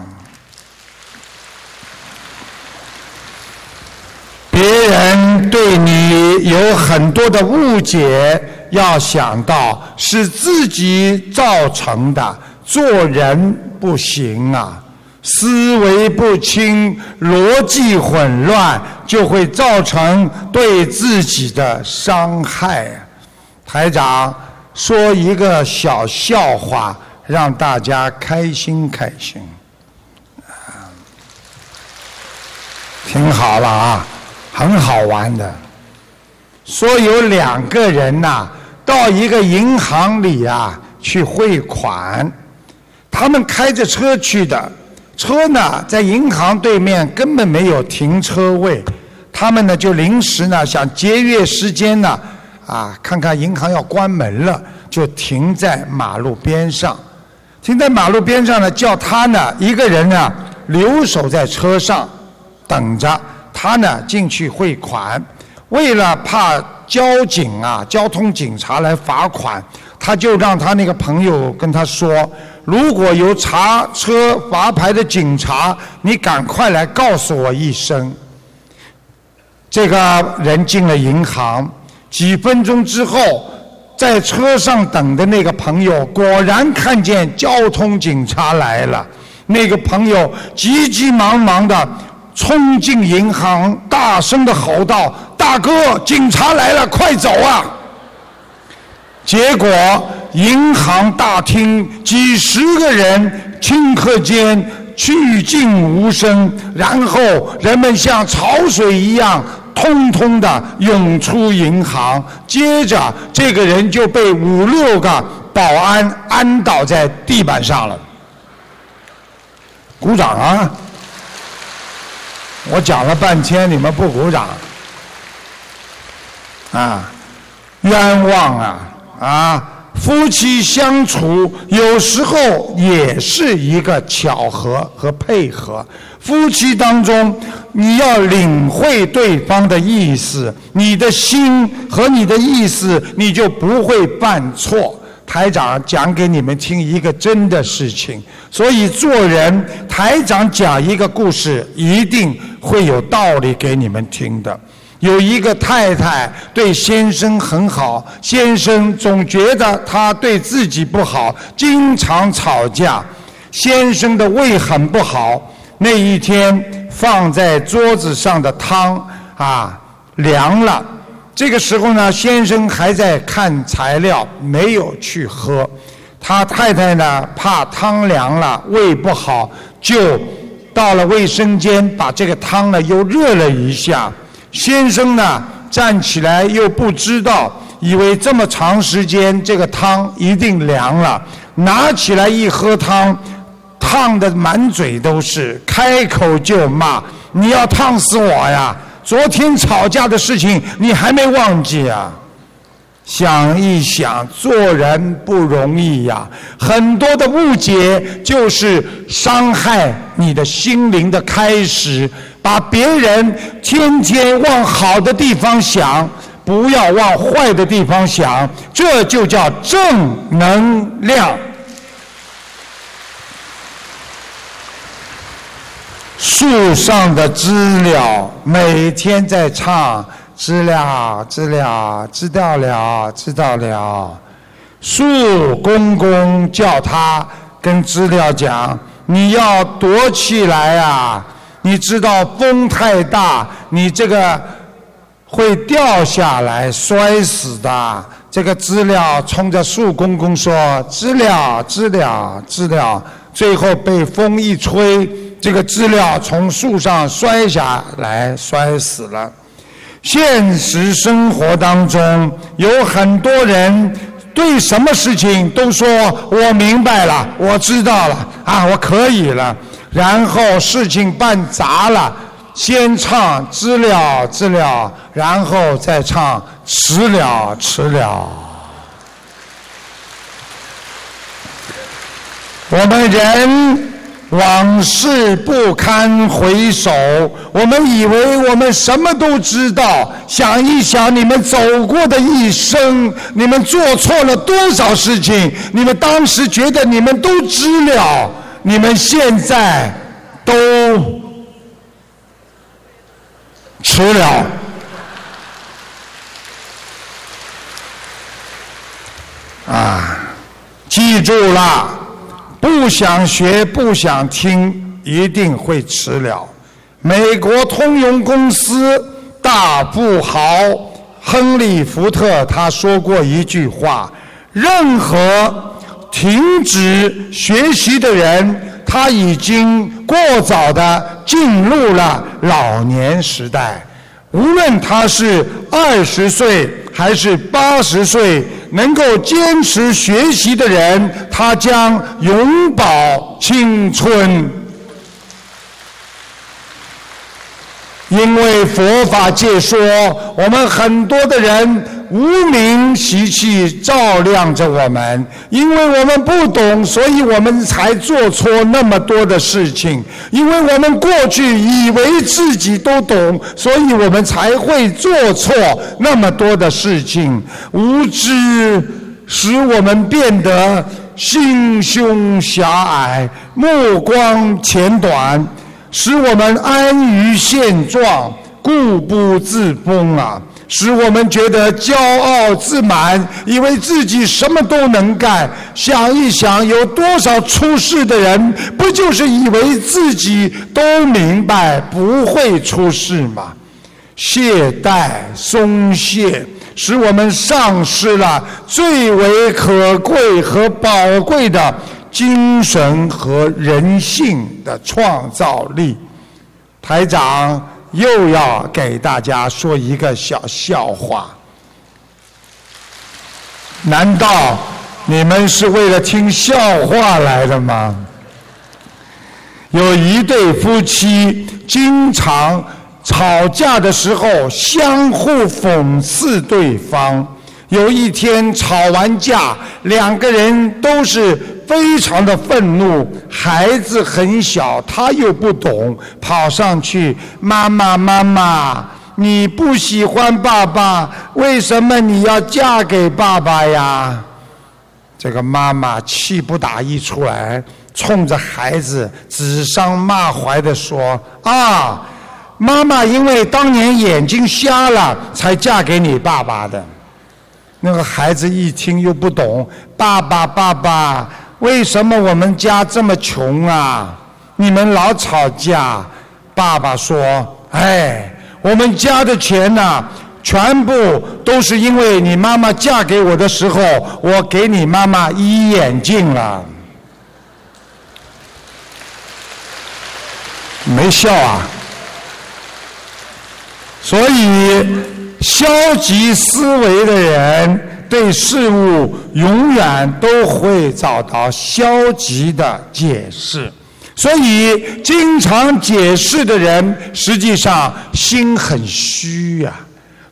别人对你有很多的误解，要想到是自己造成的，做人不行啊！思维不清，逻辑混乱，就会造成对自己的伤害。台长说一个小笑话，让大家开心开心。听好了啊，很好玩的。说有两个人呐，到一个银行里啊去汇款，他们开着车去的。车呢，在银行对面根本没有停车位，他们呢就临时呢想节约时间呢，啊，看看银行要关门了，就停在马路边上，停在马路边上呢，叫他呢一个人呢留守在车上等着，他呢进去汇款，为了怕交警啊交通警察来罚款，他就让他那个朋友跟他说。如果有查车罚牌的警察，你赶快来告诉我一声。这个人进了银行，几分钟之后，在车上等的那个朋友果然看见交通警察来了。那个朋友急急忙忙的冲进银行，大声的吼道：“大哥，警察来了，快走啊！”结果银行大厅几十个人顷刻间去尽无声，然后人们像潮水一样通通的涌出银行，接着这个人就被五六个保安按倒在地板上了。鼓掌啊！我讲了半天，你们不鼓掌，啊，冤枉啊！啊，夫妻相处有时候也是一个巧合和配合。夫妻当中，你要领会对方的意思，你的心和你的意思，你就不会犯错。台长讲给你们听一个真的事情，所以做人，台长讲一个故事，一定会有道理给你们听的。有一个太太对先生很好，先生总觉得他对自己不好，经常吵架。先生的胃很不好，那一天放在桌子上的汤啊凉了。这个时候呢，先生还在看材料，没有去喝。他太太呢，怕汤凉了，胃不好，就到了卫生间，把这个汤呢又热了一下。先生呢，站起来又不知道，以为这么长时间这个汤一定凉了，拿起来一喝汤，烫的满嘴都是，开口就骂：“你要烫死我呀！”昨天吵架的事情你还没忘记啊？想一想，做人不容易呀，很多的误解就是伤害你的心灵的开始。把别人天天往好的地方想，不要往坏的地方想，这就叫正能量。树上的知了每天在唱，知了，知了，知道了，知道了。树公公叫他跟知了讲：“你要躲起来啊！你知道风太大，你这个会掉下来摔死的。”这个知了冲着树公公说：“知了，知了，知了。”最后被风一吹。这个知了从树上摔下来，摔死了。现实生活当中有很多人对什么事情都说我明白了，我知道了啊，我可以了。然后事情办砸了，先唱知了知了，然后再唱迟了迟了。我们人。往事不堪回首，我们以为我们什么都知道。想一想，你们走过的一生，你们做错了多少事情？你们当时觉得你们都知了，你们现在都迟了。啊，记住了。不想学，不想听，一定会迟了。美国通用公司大富豪亨利·福特他说过一句话：任何停止学习的人，他已经过早的进入了老年时代。无论他是二十岁还是八十岁。能够坚持学习的人，他将永葆青春。因为佛法界说，我们很多的人无名习气照亮着我们，因为我们不懂，所以我们才做错那么多的事情。因为我们过去以为自己都懂，所以我们才会做错那么多的事情。无知使我们变得心胸狭隘，目光浅短。使我们安于现状，固步自封啊！使我们觉得骄傲自满，以为自己什么都能干。想一想，有多少出事的人，不就是以为自己都明白，不会出事吗？懈怠、松懈，使我们丧失了最为可贵和宝贵的精神和人性的创造力。台长又要给大家说一个小笑话。难道你们是为了听笑话来的吗？有一对夫妻经常吵架的时候相互讽刺对方。有一天吵完架，两个人都是非常的愤怒。孩子很小，他又不懂，跑上去：“妈妈，妈妈。”你不喜欢爸爸，为什么你要嫁给爸爸呀？这个妈妈气不打一处来，冲着孩子指桑骂槐的说：“啊，妈妈因为当年眼睛瞎了，才嫁给你爸爸的。”那个孩子一听又不懂：“爸爸，爸爸，为什么我们家这么穷啊？你们老吵架。”爸爸说：“哎。”我们家的钱呢，全部都是因为你妈妈嫁给我的时候，我给你妈妈医眼镜了。没笑啊！所以，消极思维的人对事物永远都会找到消极的解释。所以，经常解释的人，实际上心很虚呀。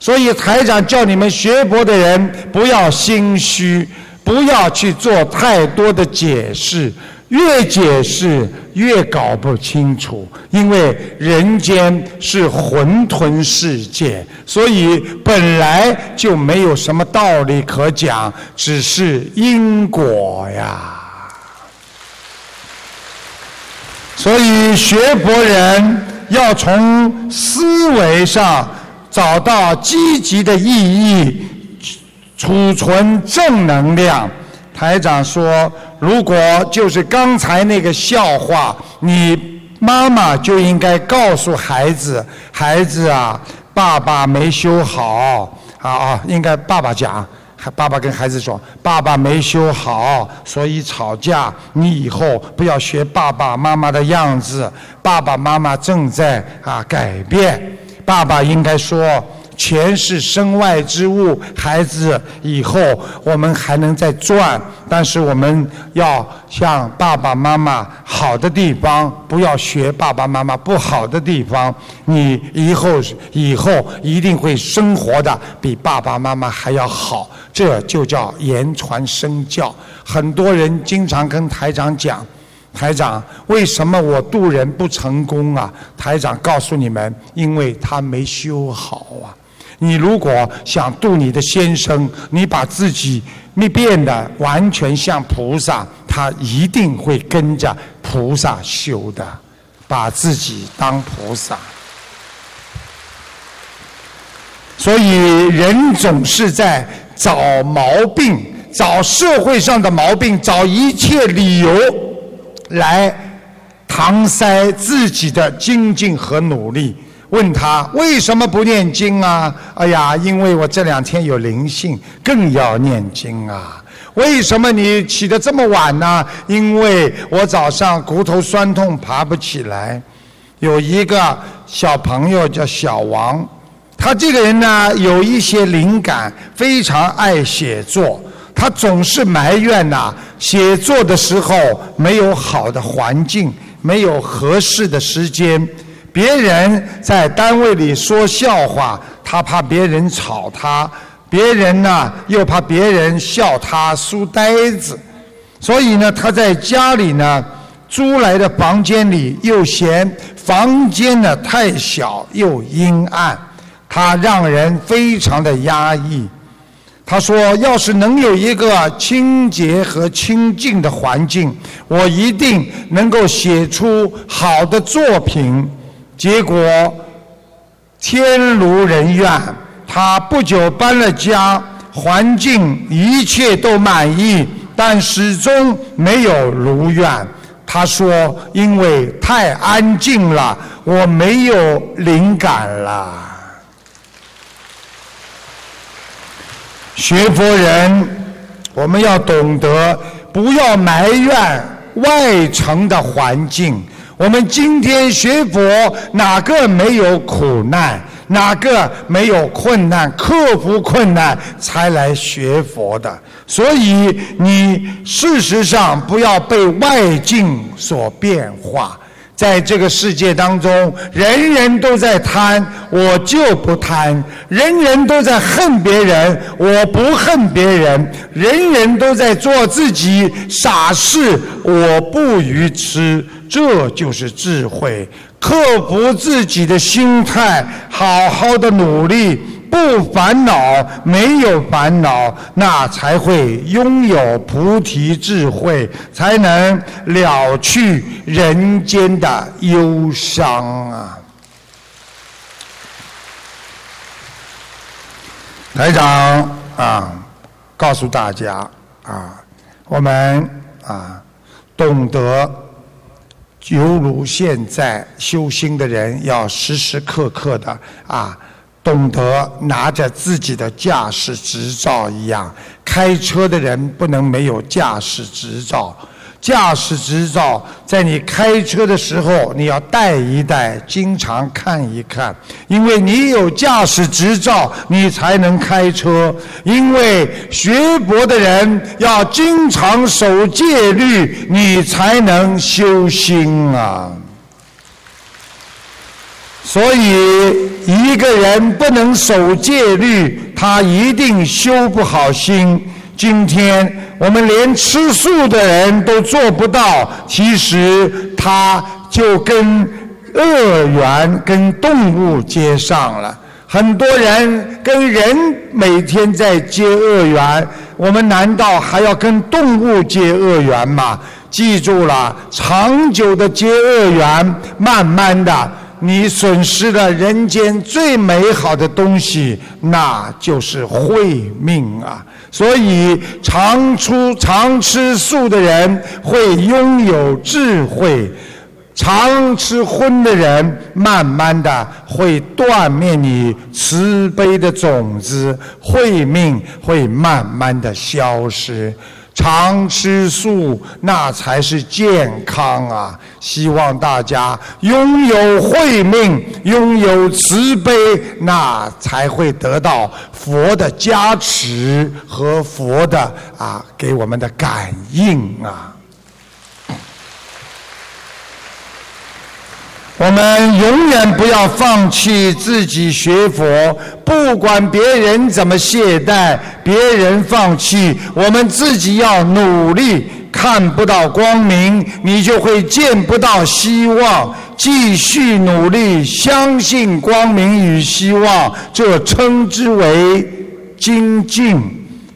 所以，台长叫你们学佛的人不要心虚，不要去做太多的解释。越解释越搞不清楚，因为人间是混沌世界，所以本来就没有什么道理可讲，只是因果呀。所以，学佛人要从思维上找到积极的意义，储存正能量。台长说，如果就是刚才那个笑话，你妈妈就应该告诉孩子：“孩子啊，爸爸没修好啊啊，应该爸爸讲。”爸爸跟孩子说：“爸爸没修好，所以吵架。你以后不要学爸爸妈妈的样子。爸爸妈妈正在啊改变。爸爸应该说。”钱是身外之物，孩子以后我们还能再赚，但是我们要向爸爸妈妈好的地方，不要学爸爸妈妈不好的地方。你以后以后一定会生活的比爸爸妈妈还要好，这就叫言传身教。很多人经常跟台长讲，台长为什么我渡人不成功啊？台长告诉你们，因为他没修好啊。你如果想度你的先生，你把自己你变得完全像菩萨，他一定会跟着菩萨修的，把自己当菩萨。所以人总是在找毛病，找社会上的毛病，找一切理由来搪塞自己的精进和努力。问他为什么不念经啊？哎呀，因为我这两天有灵性，更要念经啊。为什么你起得这么晚呢？因为我早上骨头酸痛，爬不起来。有一个小朋友叫小王，他这个人呢有一些灵感，非常爱写作。他总是埋怨呐，写作的时候没有好的环境，没有合适的时间。别人在单位里说笑话，他怕别人吵他；别人呢又怕别人笑他书呆子，所以呢他在家里呢租来的房间里又嫌房间呢太小又阴暗，他让人非常的压抑。他说：“要是能有一个清洁和清净的环境，我一定能够写出好的作品。”结果天如人愿，他不久搬了家，环境一切都满意，但始终没有如愿。他说：“因为太安静了，我没有灵感了。”学佛人，我们要懂得，不要埋怨外层的环境。我们今天学佛，哪个没有苦难？哪个没有困难？克服困难才来学佛的。所以，你事实上不要被外境所变化。在这个世界当中，人人都在贪，我就不贪；人人都在恨别人，我不恨别人；人人都在做自己傻事，我不愚痴。这就是智慧，克服自己的心态，好好的努力。不烦恼，没有烦恼，那才会拥有菩提智慧，才能了去人间的忧伤啊！台长啊，告诉大家啊，我们啊，懂得，犹如现在修心的人，要时时刻刻的啊。懂得拿着自己的驾驶执照一样，开车的人不能没有驾驶执照。驾驶执照在你开车的时候，你要带一带，经常看一看，因为你有驾驶执照，你才能开车。因为学佛的人要经常守戒律，你才能修心啊。所以，一个人不能守戒律，他一定修不好心。今天我们连吃素的人都做不到，其实他就跟恶缘、跟动物接上了。很多人跟人每天在结恶缘，我们难道还要跟动物结恶缘吗？记住了，长久的结恶缘，慢慢的。你损失了人间最美好的东西，那就是慧命啊！所以，常出常吃素的人会拥有智慧，常吃荤的人慢慢的会断灭你慈悲的种子，慧命会慢慢的消失。常吃素，那才是健康啊！希望大家拥有慧命，拥有慈悲，那才会得到佛的加持和佛的啊给我们的感应啊！我们永远不要放弃自己学佛，不管别人怎么懈怠，别人放弃，我们自己要努力。看不到光明，你就会见不到希望。继续努力，相信光明与希望，这称之为精进。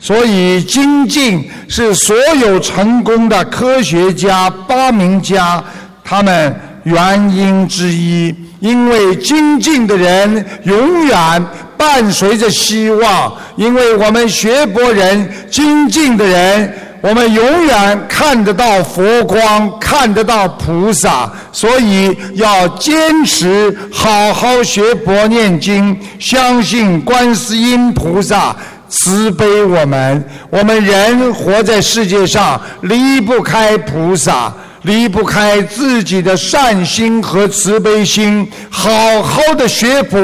所以，精进是所有成功的科学家、发明家他们。原因之一，因为精进的人永远伴随着希望，因为我们学佛人精进的人，我们永远看得到佛光，看得到菩萨，所以要坚持好好学佛念经，相信观世音菩萨慈悲我们。我们人活在世界上，离不开菩萨。离不开自己的善心和慈悲心，好好的学佛，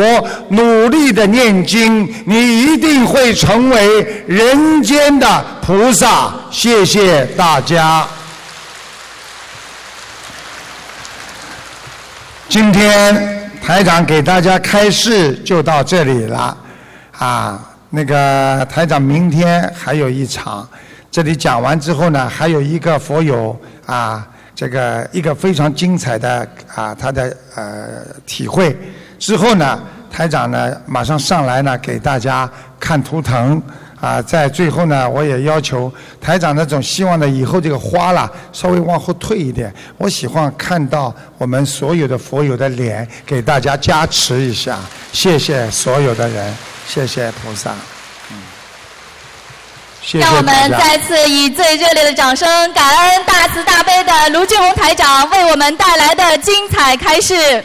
努力的念经，你一定会成为人间的菩萨。谢谢大家。今天台长给大家开示就到这里了，啊，那个台长明天还有一场，这里讲完之后呢，还有一个佛友啊。这个一个非常精彩的啊，他的呃体会。之后呢，台长呢马上上来呢给大家看图腾。啊，在最后呢，我也要求台长那种希望呢，以后这个花啦稍微往后退一点，我喜欢看到我们所有的佛友的脸，给大家加持一下，谢谢所有的人，谢谢菩萨。让我们再次以最热烈的掌声，感恩大慈大悲的卢俊宏台长为我们带来的精彩开示。